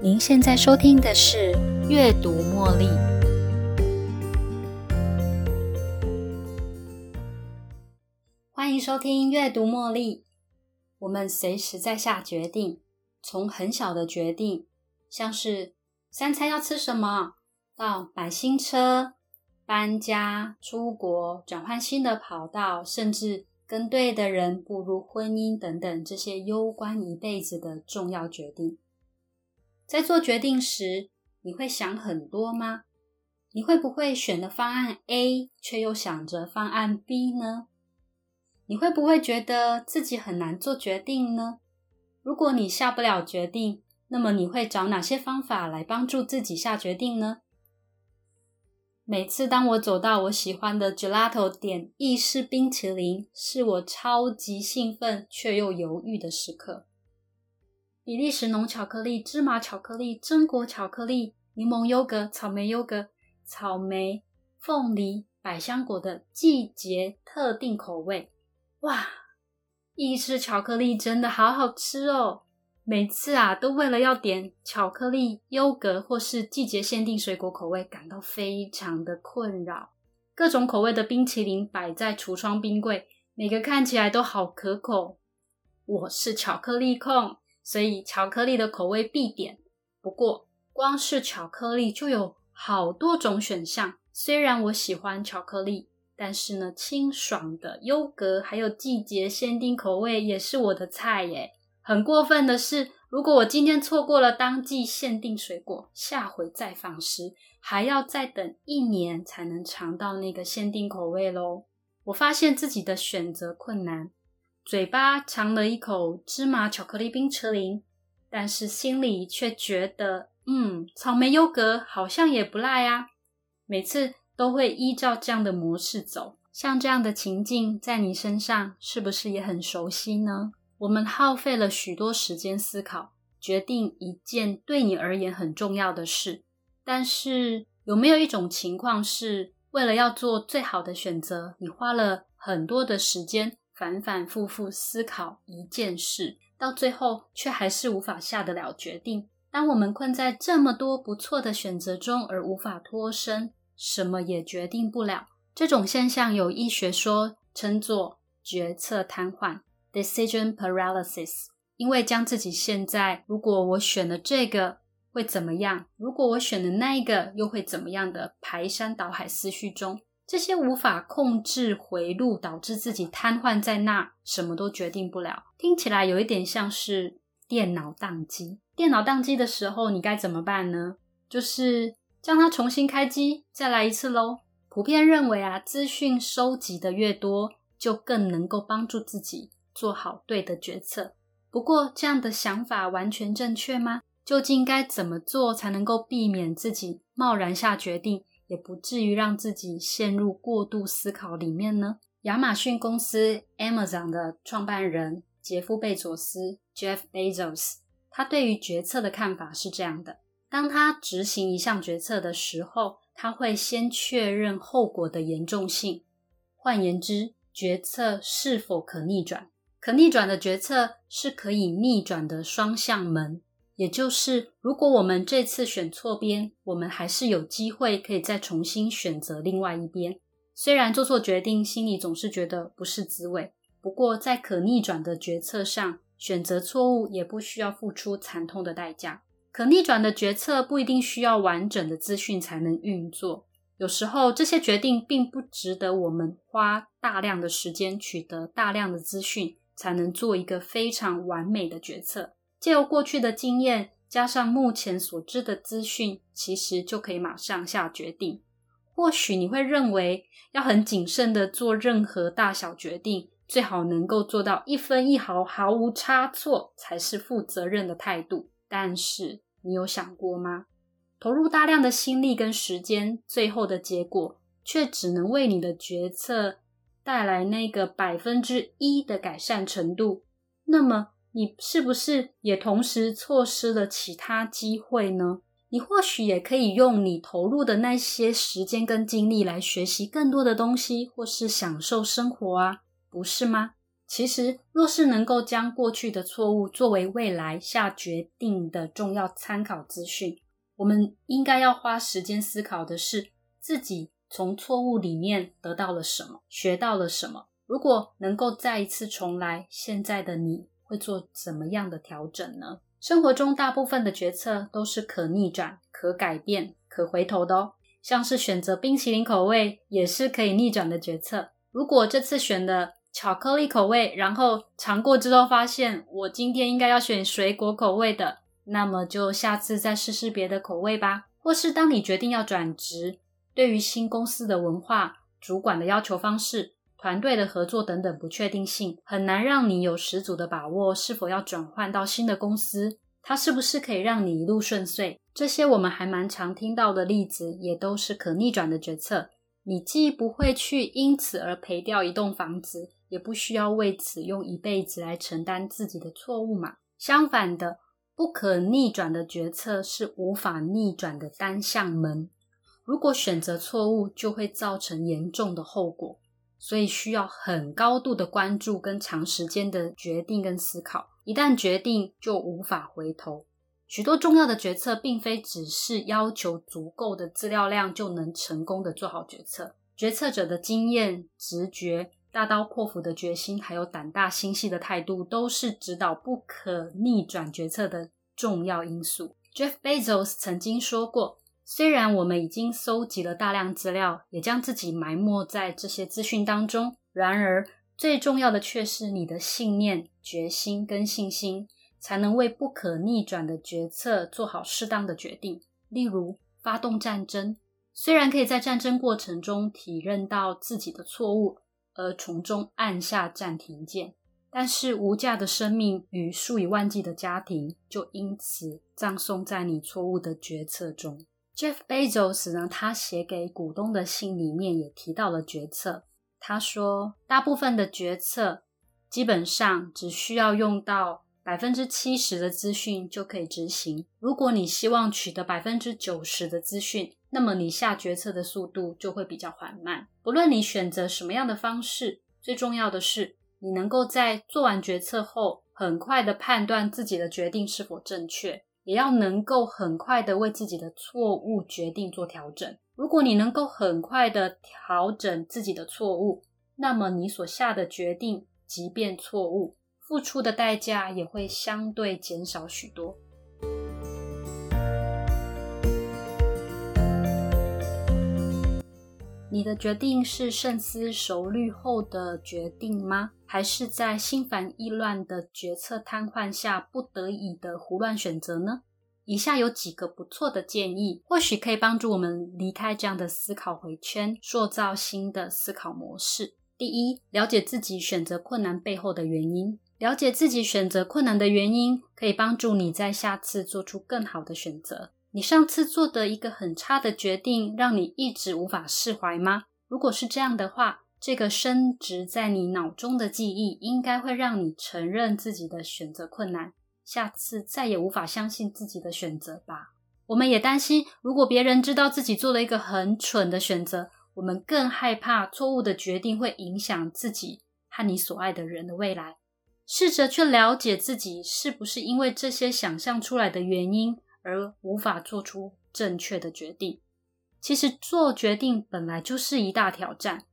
您现在收听的是《阅读茉莉》，欢迎收听《阅读茉莉》。我们随时在下决定，从很小的决定，像是三餐要吃什么，到买新车、搬家、出国、转换新的跑道，甚至跟对的人步入婚姻等等，这些攸关一辈子的重要决定。在做决定时，你会想很多吗？你会不会选了方案 A，却又想着方案 B 呢？你会不会觉得自己很难做决定呢？如果你下不了决定，那么你会找哪些方法来帮助自己下决定呢？每次当我走到我喜欢的 gelato 点意式冰淇淋，是我超级兴奋却又犹豫的时刻。比利时浓巧克力、芝麻巧克力、榛果巧克力、柠檬优格、草莓优格、草莓、凤梨、百香果的季节特定口味。哇，意式巧克力真的好好吃哦！每次啊，都为了要点巧克力、优格或是季节限定水果口味，感到非常的困扰。各种口味的冰淇淋摆在橱窗冰柜，每个看起来都好可口。我是巧克力控。所以巧克力的口味必点。不过，光是巧克力就有好多种选项。虽然我喜欢巧克力，但是呢，清爽的优格还有季节限定口味也是我的菜耶。很过分的是，如果我今天错过了当季限定水果，下回再访时还要再等一年才能尝到那个限定口味喽。我发现自己的选择困难。嘴巴尝了一口芝麻巧克力冰淇淋，但是心里却觉得，嗯，草莓优格好像也不赖啊。每次都会依照这样的模式走，像这样的情境在你身上是不是也很熟悉呢？我们耗费了许多时间思考，决定一件对你而言很重要的事，但是有没有一种情况是，为了要做最好的选择，你花了很多的时间？反反复复思考一件事，到最后却还是无法下得了决定。当我们困在这么多不错的选择中而无法脱身，什么也决定不了，这种现象有医学说称作决策瘫痪 （decision paralysis）。因为将自己现在，如果我选了这个会怎么样？如果我选了那一个又会怎么样的排山倒海思绪中。这些无法控制回路，导致自己瘫痪在那，什么都决定不了。听起来有一点像是电脑宕机。电脑宕机的时候，你该怎么办呢？就是将它重新开机，再来一次喽。普遍认为啊，资讯收集的越多，就更能够帮助自己做好对的决策。不过，这样的想法完全正确吗？究竟该怎么做才能够避免自己贸然下决定？也不至于让自己陷入过度思考里面呢。亚马逊公司 Amazon 的创办人杰夫·贝佐斯 （Jeff Bezos） 他对于决策的看法是这样的：当他执行一项决策的时候，他会先确认后果的严重性。换言之，决策是否可逆转？可逆转的决策是可以逆转的双向门。也就是，如果我们这次选错边，我们还是有机会可以再重新选择另外一边。虽然做错决定，心里总是觉得不是滋味。不过，在可逆转的决策上，选择错误也不需要付出惨痛的代价。可逆转的决策不一定需要完整的资讯才能运作。有时候，这些决定并不值得我们花大量的时间取得大量的资讯，才能做一个非常完美的决策。借由过去的经验，加上目前所知的资讯，其实就可以马上下决定。或许你会认为要很谨慎的做任何大小决定，最好能够做到一分一毫毫无差错，才是负责任的态度。但是你有想过吗？投入大量的心力跟时间，最后的结果却只能为你的决策带来那个百分之一的改善程度。那么？你是不是也同时错失了其他机会呢？你或许也可以用你投入的那些时间跟精力来学习更多的东西，或是享受生活啊，不是吗？其实，若是能够将过去的错误作为未来下决定的重要参考资讯，我们应该要花时间思考的是自己从错误里面得到了什么，学到了什么。如果能够再一次重来，现在的你会做怎么样的调整呢？生活中大部分的决策都是可逆转、可改变、可回头的哦。像是选择冰淇淋口味，也是可以逆转的决策。如果这次选的巧克力口味，然后尝过之后发现我今天应该要选水果口味的，那么就下次再试试别的口味吧。或是当你决定要转职，对于新公司的文化、主管的要求方式。团队的合作等等不确定性，很难让你有十足的把握是否要转换到新的公司，它是不是可以让你一路顺遂？这些我们还蛮常听到的例子，也都是可逆转的决策。你既不会去因此而赔掉一栋房子，也不需要为此用一辈子来承担自己的错误嘛。相反的，不可逆转的决策是无法逆转的单向门。如果选择错误，就会造成严重的后果。所以需要很高度的关注跟长时间的决定跟思考，一旦决定就无法回头。许多重要的决策并非只是要求足够的资料量就能成功的做好决策，决策者的经验、直觉、大刀阔斧的决心，还有胆大心细的态度，都是指导不可逆转决策的重要因素。Jeff Bezos 曾经说过。虽然我们已经搜集了大量资料，也将自己埋没在这些资讯当中，然而最重要的却是你的信念、决心跟信心，才能为不可逆转的决策做好适当的决定。例如，发动战争，虽然可以在战争过程中体认到自己的错误，而从中按下暂停键，但是无价的生命与数以万计的家庭就因此葬送在你错误的决策中。Jeff Bezos 呢，他写给股东的信里面也提到了决策。他说，大部分的决策基本上只需要用到百分之七十的资讯就可以执行。如果你希望取得百分之九十的资讯，那么你下决策的速度就会比较缓慢。不论你选择什么样的方式，最重要的是你能够在做完决策后，很快的判断自己的决定是否正确。也要能够很快的为自己的错误决定做调整。如果你能够很快的调整自己的错误，那么你所下的决定，即便错误，付出的代价也会相对减少许多。你的决定是深思熟虑后的决定吗？还是在心烦意乱的决策瘫痪下不得已的胡乱选择呢？以下有几个不错的建议，或许可以帮助我们离开这样的思考回圈，塑造新的思考模式。第一，了解自己选择困难背后的原因。了解自己选择困难的原因，可以帮助你在下次做出更好的选择。你上次做的一个很差的决定，让你一直无法释怀吗？如果是这样的话，这个升值在你脑中的记忆，应该会让你承认自己的选择困难，下次再也无法相信自己的选择吧。我们也担心，如果别人知道自己做了一个很蠢的选择，我们更害怕错误的决定会影响自己和你所爱的人的未来。试着去了解自己是不是因为这些想象出来的原因而无法做出正确的决定。其实做决定本来就是一大挑战。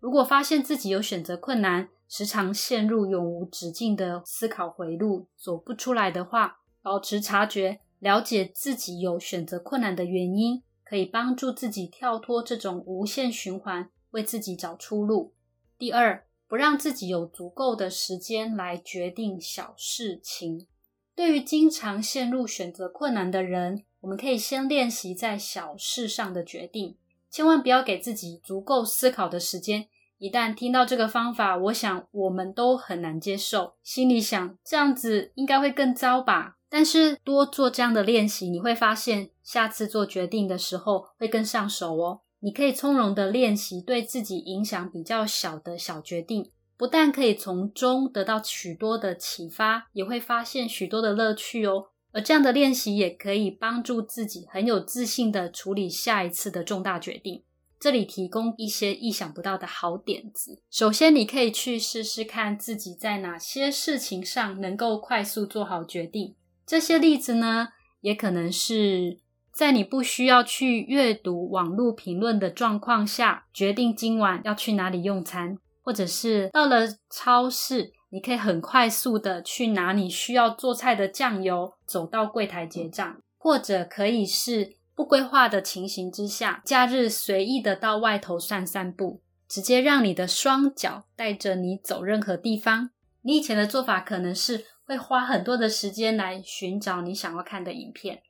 如果发现自己有选择困难，时常陷入永无止境的思考回路，走不出来的话，保持察觉，了解自己有选择困难的原因，可以帮助自己跳脱这种无限循环，为自己找出路。第二，不让自己有足够的时间来决定小事情。对于经常陷入选择困难的人，我们可以先练习在小事上的决定，千万不要给自己足够思考的时间。一旦听到这个方法，我想我们都很难接受，心里想这样子应该会更糟吧。但是多做这样的练习，你会发现下次做决定的时候会更上手哦。你可以从容的练习对自己影响比较小的小决定，不但可以从中得到许多的启发，也会发现许多的乐趣哦。而这样的练习也可以帮助自己很有自信的处理下一次的重大决定。这里提供一些意想不到的好点子。首先，你可以去试试看自己在哪些事情上能够快速做好决定。这些例子呢，也可能是在你不需要去阅读网络评论的状况下，决定今晚要去哪里用餐，或者是到了超市，你可以很快速的去拿你需要做菜的酱油，走到柜台结账，或者可以是。不规划的情形之下，假日随意的到外头散散步，直接让你的双脚带着你走任何地方。你以前的做法可能是会花很多的时间来寻找你想要看的影片，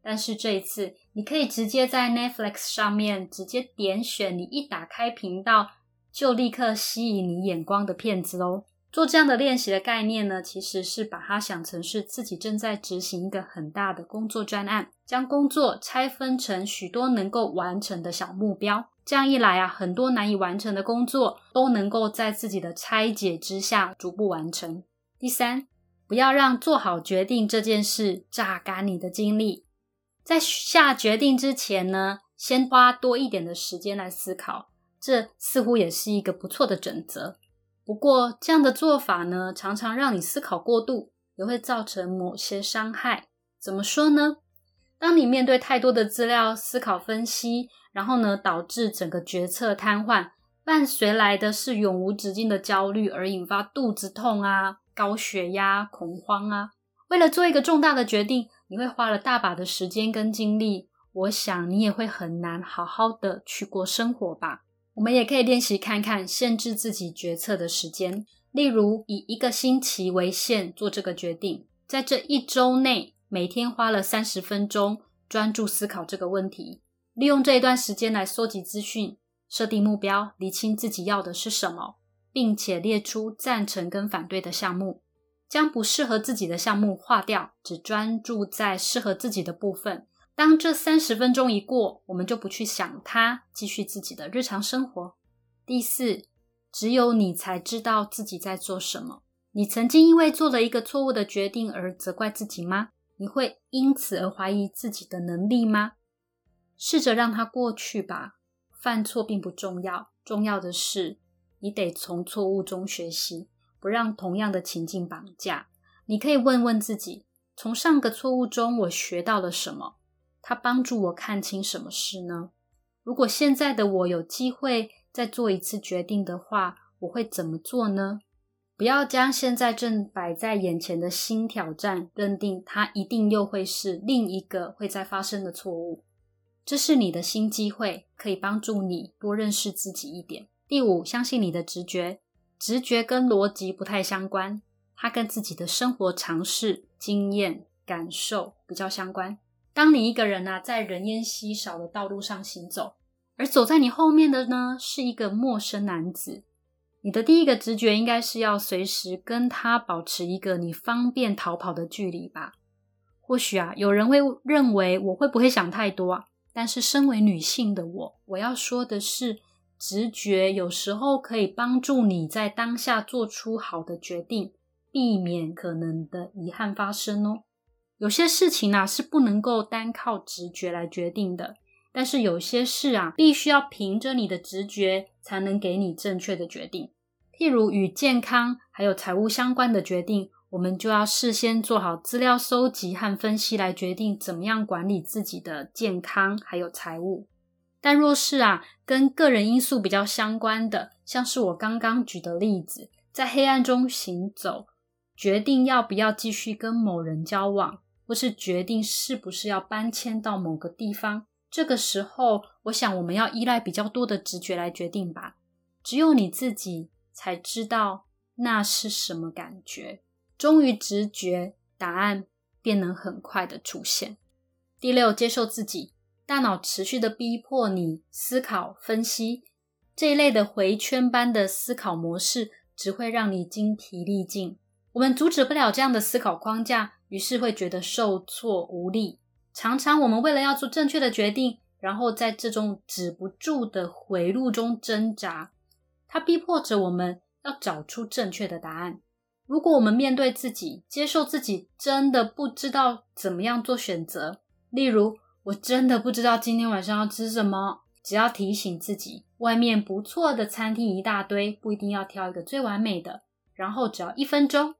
但是这一次你可以直接在 Netflix 上面直接点选，你一打开频道就立刻吸引你眼光的骗子哦。做这样的练习的概念呢，其实是把它想成是自己正在执行一个很大的工作专案，将工作拆分成许多能够完成的小目标。这样一来啊，很多难以完成的工作都能够在自己的拆解之下逐步完成。第三，不要让做好决定这件事榨干你的精力。在下决定之前呢，先花多一点的时间来思考，这似乎也是一个不错的准则。不过，这样的做法呢，常常让你思考过度，也会造成某些伤害。怎么说呢？当你面对太多的资料、思考、分析，然后呢，导致整个决策瘫痪，伴随来的是永无止境的焦虑，而引发肚子痛啊、高血压、恐慌啊。为了做一个重大的决定，你会花了大把的时间跟精力，我想你也会很难好好的去过生活吧。我们也可以练习看看，限制自己决策的时间。例如，以一个星期为限做这个决定，在这一周内，每天花了三十分钟专注思考这个问题。利用这一段时间来搜集资讯、设定目标、理清自己要的是什么，并且列出赞成跟反对的项目，将不适合自己的项目划掉，只专注在适合自己的部分。当这三十分钟一过，我们就不去想它，继续自己的日常生活。第四，只有你才知道自己在做什么。你曾经因为做了一个错误的决定而责怪自己吗？你会因此而怀疑自己的能力吗？试着让它过去吧。犯错并不重要，重要的是你得从错误中学习，不让同样的情境绑架。你可以问问自己：从上个错误中，我学到了什么？它帮助我看清什么事呢？如果现在的我有机会再做一次决定的话，我会怎么做呢？不要将现在正摆在眼前的新挑战认定它一定又会是另一个会再发生的错误。这是你的新机会，可以帮助你多认识自己一点。第五，相信你的直觉。直觉跟逻辑不太相关，它跟自己的生活常识、经验、感受比较相关。当你一个人啊，在人烟稀少的道路上行走，而走在你后面的呢，是一个陌生男子，你的第一个直觉应该是要随时跟他保持一个你方便逃跑的距离吧。或许啊，有人会认为我会不会想太多啊？但是身为女性的我，我要说的是，直觉有时候可以帮助你在当下做出好的决定，避免可能的遗憾发生哦。有些事情啊是不能够单靠直觉来决定的，但是有些事啊必须要凭着你的直觉才能给你正确的决定。譬如与健康还有财务相关的决定，我们就要事先做好资料收集和分析来决定怎么样管理自己的健康还有财务。但若是啊跟个人因素比较相关的，像是我刚刚举的例子，在黑暗中行走，决定要不要继续跟某人交往。或是决定是不是要搬迁到某个地方，这个时候，我想我们要依赖比较多的直觉来决定吧。只有你自己才知道那是什么感觉。忠于直觉，答案便能很快的出现。第六，接受自己。大脑持续的逼迫你思考、分析这一类的回圈般的思考模式，只会让你精疲力尽。我们阻止不了这样的思考框架。于是会觉得受挫无力。常常我们为了要做正确的决定，然后在这种止不住的回路中挣扎，它逼迫着我们要找出正确的答案。如果我们面对自己，接受自己真的不知道怎么样做选择，例如我真的不知道今天晚上要吃什么，只要提醒自己，外面不错的餐厅一大堆，不一定要挑一个最完美的。然后只要一分钟，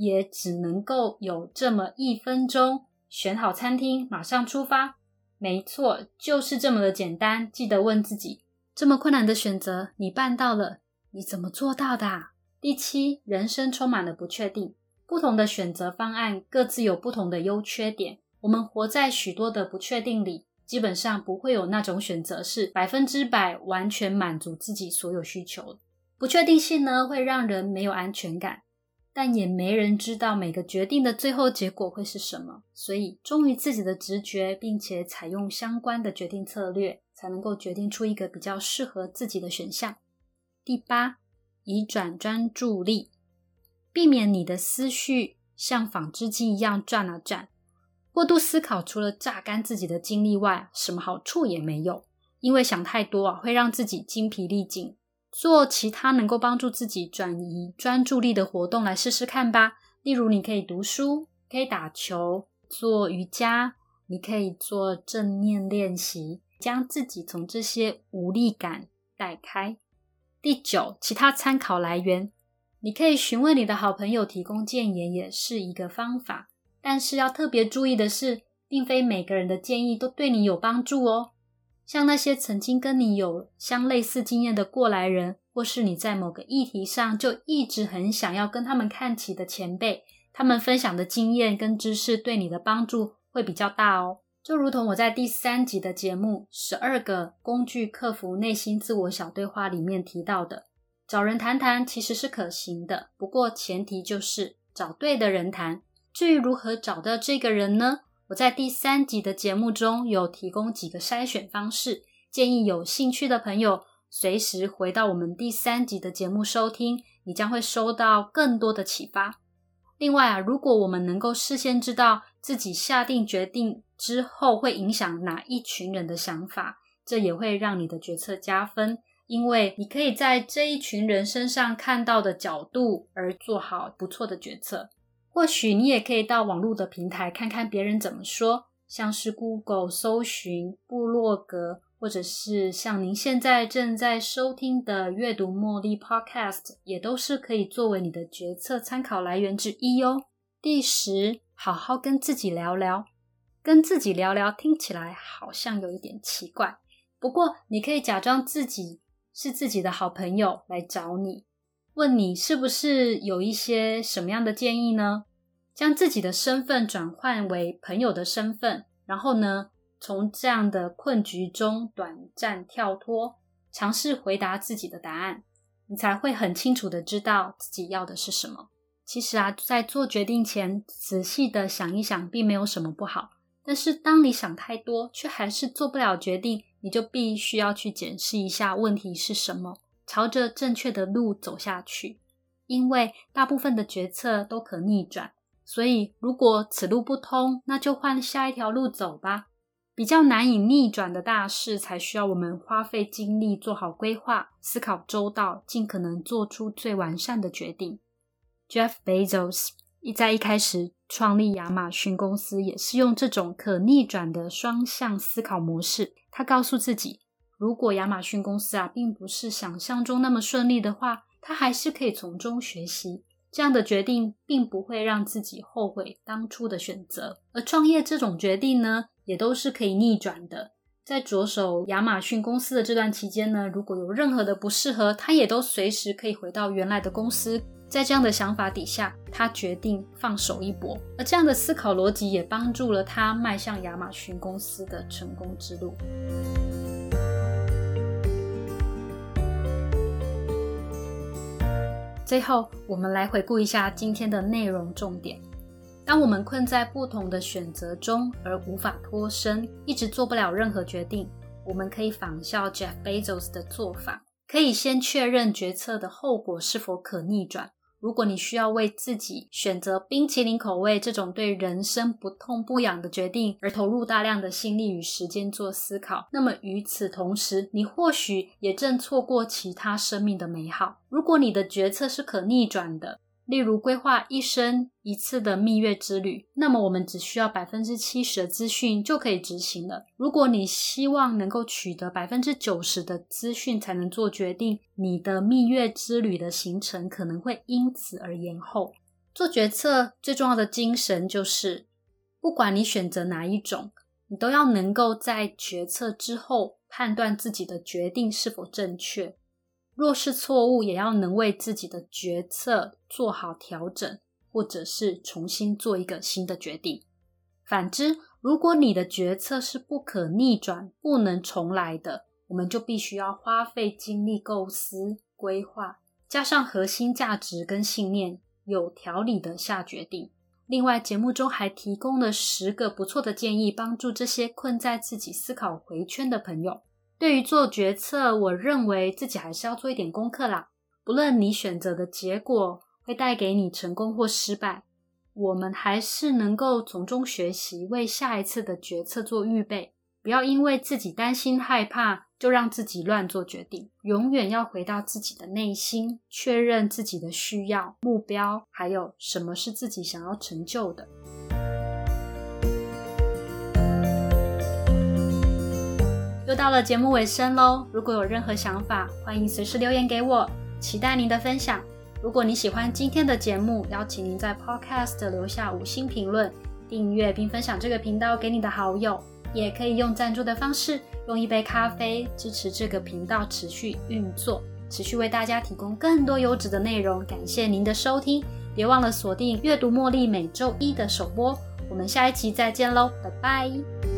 也只能够有这么一分钟，选好餐厅，马上出发。没错，就是这么的简单。记得问自己，这么困难的选择，你办到了，你怎么做到的？第七，人生充满了不确定，不同的选择方案各自有不同的优缺点。我们活在许多的不确定里。基本上不会有那种选择是百分之百完全满足自己所有需求。不确定性呢，会让人没有安全感，但也没人知道每个决定的最后结果会是什么。所以，忠于自己的直觉，并且采用相关的决定策略，才能够决定出一个比较适合自己的选项。第八，移转专注力，避免你的思绪像纺织机一样转啊转。过度思考除了榨干自己的精力外，什么好处也没有。因为想太多啊，会让自己精疲力尽。做其他能够帮助自己转移专注力的活动来试试看吧。例如，你可以读书，可以打球，做瑜伽，你可以做正念练习，将自己从这些无力感带开。第九，其他参考来源，你可以询问你的好朋友提供建言，也是一个方法。但是要特别注意的是，并非每个人的建议都对你有帮助哦。像那些曾经跟你有相类似经验的过来人，或是你在某个议题上就一直很想要跟他们看齐的前辈，他们分享的经验跟知识对你的帮助会比较大哦。就如同我在第三集的节目《十二个工具克服内心自我小对话》里面提到的，找人谈谈其实是可行的，不过前提就是找对的人谈。至于如何找到这个人呢？我在第三集的节目中有提供几个筛选方式，建议有兴趣的朋友随时回到我们第三集的节目收听，你将会收到更多的启发。另外啊，如果我们能够事先知道自己下定决定之后会影响哪一群人的想法，这也会让你的决策加分，因为你可以在这一群人身上看到的角度而做好不错的决策。或许你也可以到网络的平台看看别人怎么说，像是 Google 搜寻、部落格，或者是像您现在正在收听的阅读茉莉 Podcast，也都是可以作为你的决策参考来源之一哦。第十，好好跟自己聊聊。跟自己聊聊听起来好像有一点奇怪，不过你可以假装自己是自己的好朋友来找你。问你是不是有一些什么样的建议呢？将自己的身份转换为朋友的身份，然后呢，从这样的困局中短暂跳脱，尝试回答自己的答案，你才会很清楚的知道自己要的是什么。其实啊，在做决定前，仔细的想一想，并没有什么不好。但是当你想太多，却还是做不了决定，你就必须要去检视一下问题是什么。朝着正确的路走下去，因为大部分的决策都可逆转，所以如果此路不通，那就换下一条路走吧。比较难以逆转的大事，才需要我们花费精力做好规划，思考周到，尽可能做出最完善的决定。Jeff Bezos 一在一开始创立亚马逊公司，也是用这种可逆转的双向思考模式。他告诉自己。如果亚马逊公司啊，并不是想象中那么顺利的话，他还是可以从中学习。这样的决定并不会让自己后悔当初的选择。而创业这种决定呢，也都是可以逆转的。在着手亚马逊公司的这段期间呢，如果有任何的不适合，他也都随时可以回到原来的公司。在这样的想法底下，他决定放手一搏。而这样的思考逻辑也帮助了他迈向亚马逊公司的成功之路。最后，我们来回顾一下今天的内容重点。当我们困在不同的选择中而无法脱身，一直做不了任何决定，我们可以仿效 Jeff Bezos 的做法，可以先确认决策的后果是否可逆转。如果你需要为自己选择冰淇淋口味这种对人生不痛不痒的决定而投入大量的心力与时间做思考，那么与此同时，你或许也正错过其他生命的美好。如果你的决策是可逆转的，例如规划一生一次的蜜月之旅，那么我们只需要百分之七十的资讯就可以执行了。如果你希望能够取得百分之九十的资讯才能做决定，你的蜜月之旅的行程可能会因此而延后。做决策最重要的精神就是，不管你选择哪一种，你都要能够在决策之后判断自己的决定是否正确。若是错误，也要能为自己的决策做好调整，或者是重新做一个新的决定。反之，如果你的决策是不可逆转、不能重来的，我们就必须要花费精力构思、规划，加上核心价值跟信念，有条理的下决定。另外，节目中还提供了十个不错的建议，帮助这些困在自己思考回圈的朋友。对于做决策，我认为自己还是要做一点功课啦。不论你选择的结果会带给你成功或失败，我们还是能够从中学习，为下一次的决策做预备。不要因为自己担心害怕，就让自己乱做决定。永远要回到自己的内心，确认自己的需要、目标，还有什么是自己想要成就的。又到了节目尾声喽！如果有任何想法，欢迎随时留言给我，期待您的分享。如果你喜欢今天的节目，邀请您在 Podcast 留下五星评论、订阅并分享这个频道给你的好友。也可以用赞助的方式，用一杯咖啡支持这个频道持续运作，持续为大家提供更多优质的内容。感谢您的收听，别忘了锁定阅读茉莉每周一的首播。我们下一期再见喽，拜拜。